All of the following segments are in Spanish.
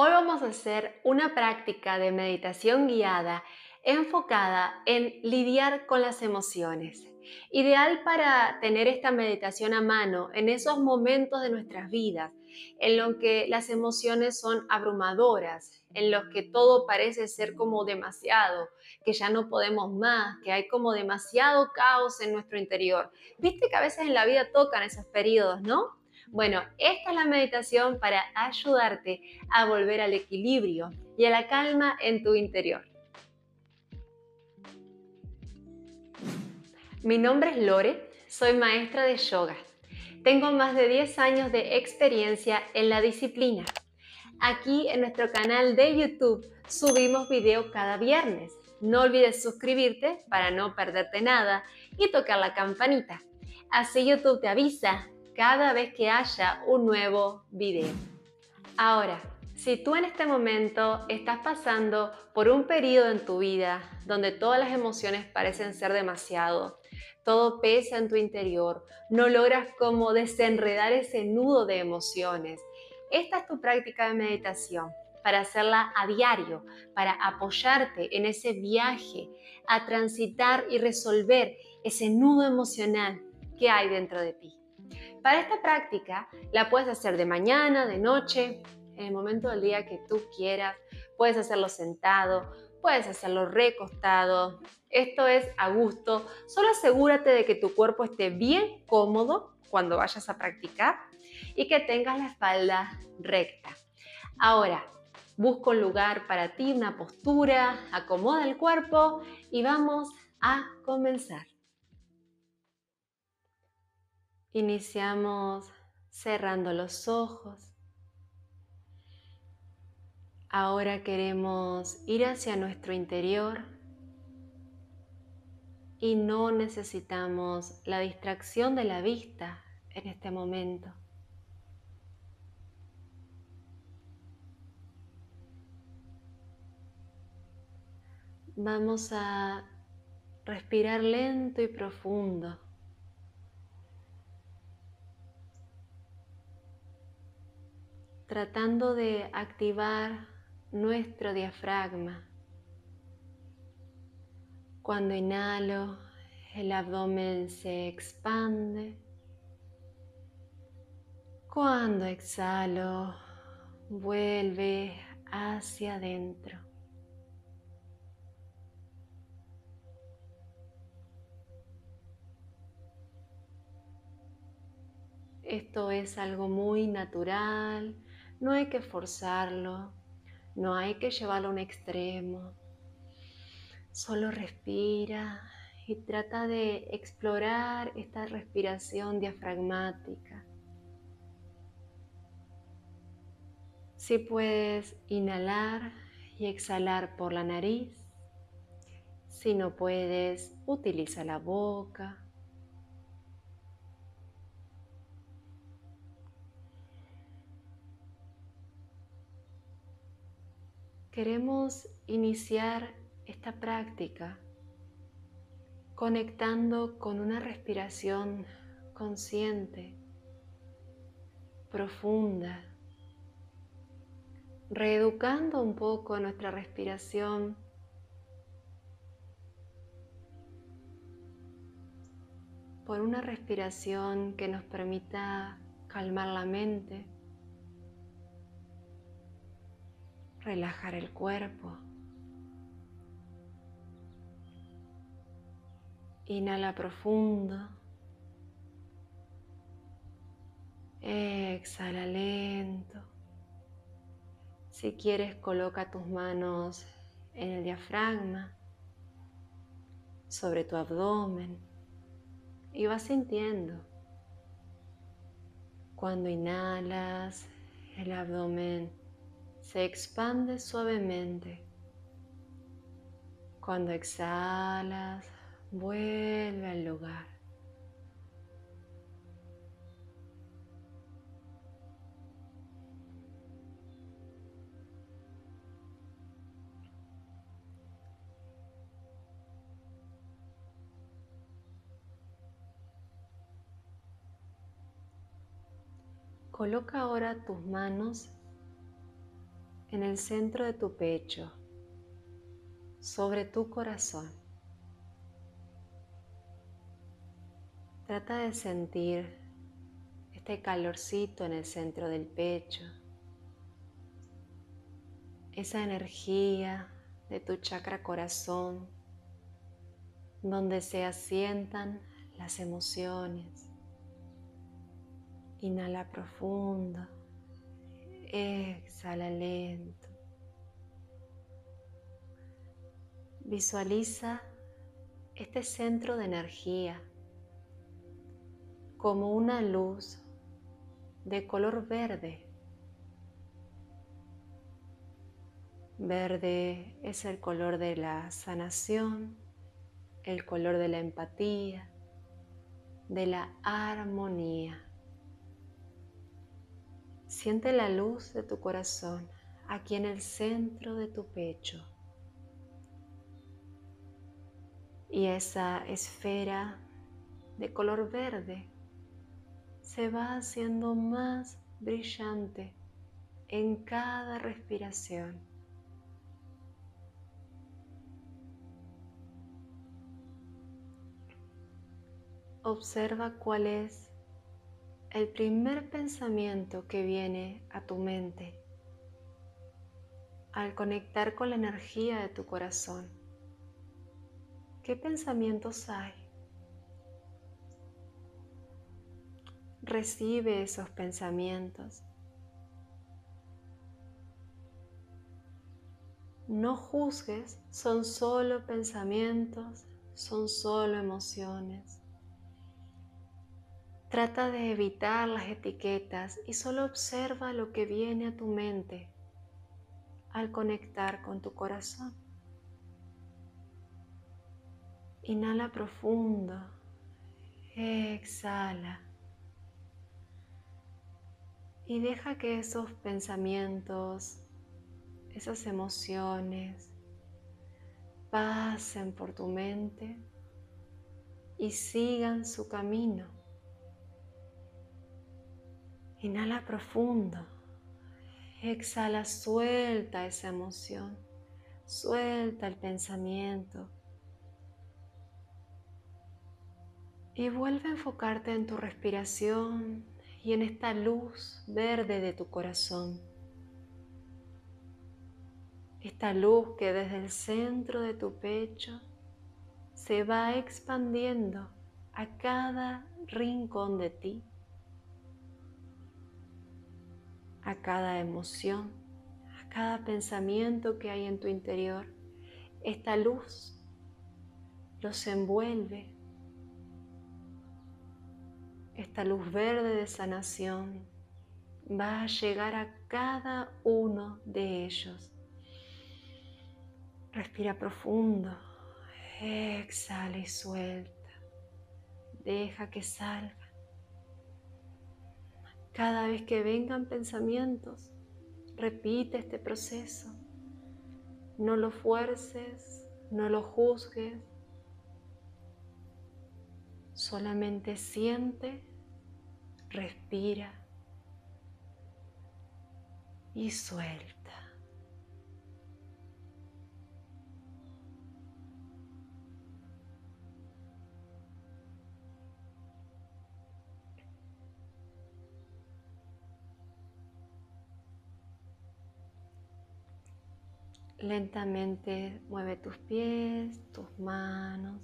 Hoy vamos a hacer una práctica de meditación guiada enfocada en lidiar con las emociones. Ideal para tener esta meditación a mano en esos momentos de nuestras vidas en los que las emociones son abrumadoras, en los que todo parece ser como demasiado, que ya no podemos más, que hay como demasiado caos en nuestro interior. Viste que a veces en la vida tocan esos periodos, ¿no? Bueno, esta es la meditación para ayudarte a volver al equilibrio y a la calma en tu interior. Mi nombre es Lore, soy maestra de yoga. Tengo más de 10 años de experiencia en la disciplina. Aquí en nuestro canal de YouTube subimos video cada viernes. No olvides suscribirte para no perderte nada y tocar la campanita. Así YouTube te avisa cada vez que haya un nuevo video. Ahora, si tú en este momento estás pasando por un periodo en tu vida donde todas las emociones parecen ser demasiado, todo pesa en tu interior, no logras como desenredar ese nudo de emociones, esta es tu práctica de meditación para hacerla a diario, para apoyarte en ese viaje a transitar y resolver ese nudo emocional que hay dentro de ti. Para esta práctica la puedes hacer de mañana, de noche, en el momento del día que tú quieras. Puedes hacerlo sentado, puedes hacerlo recostado. Esto es a gusto. Solo asegúrate de que tu cuerpo esté bien cómodo cuando vayas a practicar y que tengas la espalda recta. Ahora, busca un lugar para ti, una postura, acomoda el cuerpo y vamos a comenzar. Iniciamos cerrando los ojos. Ahora queremos ir hacia nuestro interior y no necesitamos la distracción de la vista en este momento. Vamos a respirar lento y profundo. Tratando de activar nuestro diafragma. Cuando inhalo, el abdomen se expande. Cuando exhalo, vuelve hacia adentro. Esto es algo muy natural, no hay que forzarlo, no hay que llevarlo a un extremo. Solo respira y trata de explorar esta respiración diafragmática. Si puedes inhalar y exhalar por la nariz, si no puedes, utiliza la boca. Queremos iniciar esta práctica conectando con una respiración consciente, profunda, reeducando un poco nuestra respiración. Por una respiración que nos permita calmar la mente relajar el cuerpo. Inhala profundo. Exhala lento. Si quieres, coloca tus manos en el diafragma, sobre tu abdomen y vas sintiendo. Cuando inhalas, el abdomen se expande suavemente. Cuando exhalas, vuelve al lugar. Coloca ahora tus manos en el centro de tu pecho, sobre tu corazón. Trata de sentir este calorcito en el centro del pecho, esa energía de tu chakra corazón, donde se asientan las emociones. Inhala profundo, exhala lento. Visualiza este centro de energía como una luz de color verde. Verde es el color de la sanación, el color de la empatía, de la armonía. Siente la luz de tu corazón aquí en el centro de tu pecho. Y esa esfera de color verde se va haciendo más brillante en cada respiración. Observa cuál es el primer pensamiento que viene a tu mente al conectar con la energía de tu corazón. ¿Qué pensamientos hay? Recibe esos pensamientos. No juzgues, son solo pensamientos, son solo emociones. Trata de evitar las etiquetas y solo observa lo que viene a tu mente al conectar con tu corazón. Inhala profundo, exhala y deja que esos pensamientos, esas emociones pasen por tu mente y sigan su camino. Inhala profundo, exhala, suelta esa emoción, suelta el pensamiento. Y vuelve a enfocarte en tu respiración y en esta luz verde de tu corazón. Esta luz que desde el centro de tu pecho se va expandiendo a cada rincón de ti, a cada emoción, a cada pensamiento que hay en tu interior. Esta luz los envuelve esta luz verde de sanación va a llegar a cada uno de ellos. Respira profundo, exhala y suelta. Deja que salga. Cada vez que vengan pensamientos, repite este proceso. No lo fuerces, no lo juzgues. Solamente siente respira y suelta. Lentamente mueve tus pies, tus manos.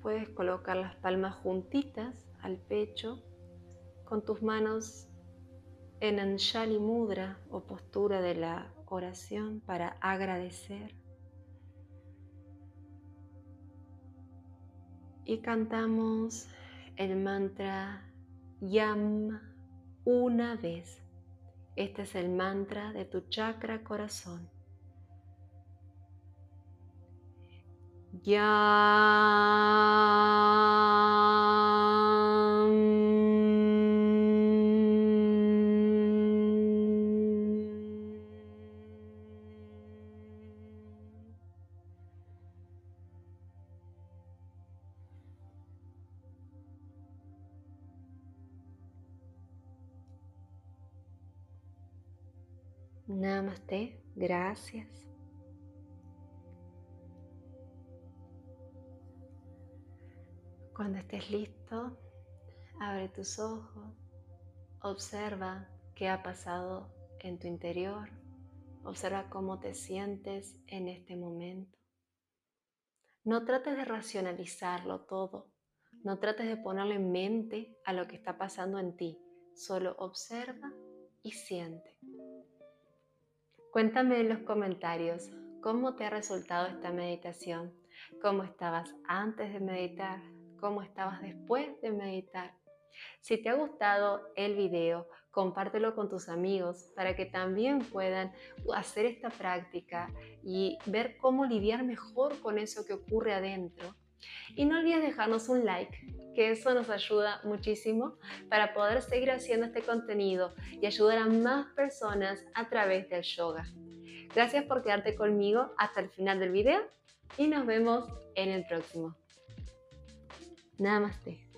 Puedes colocar las palmas juntitas al pecho con tus manos en Anjali Mudra o postura de la oración para agradecer. Y cantamos el mantra Yam una vez. Este es el mantra de tu chakra corazón. Yam. Namaste, gracias. Cuando estés listo, abre tus ojos, observa qué ha pasado en tu interior, observa cómo te sientes en este momento. No trates de racionalizarlo todo, no trates de ponerle mente a lo que está pasando en ti, solo observa y siente. Cuéntame en los comentarios cómo te ha resultado esta meditación, cómo estabas antes de meditar, cómo estabas después de meditar. Si te ha gustado el video, compártelo con tus amigos para que también puedan hacer esta práctica y ver cómo lidiar mejor con eso que ocurre adentro. Y no olvides dejarnos un like, que eso nos ayuda muchísimo para poder seguir haciendo este contenido y ayudar a más personas a través del yoga. Gracias por quedarte conmigo hasta el final del video y nos vemos en el próximo. Namaste.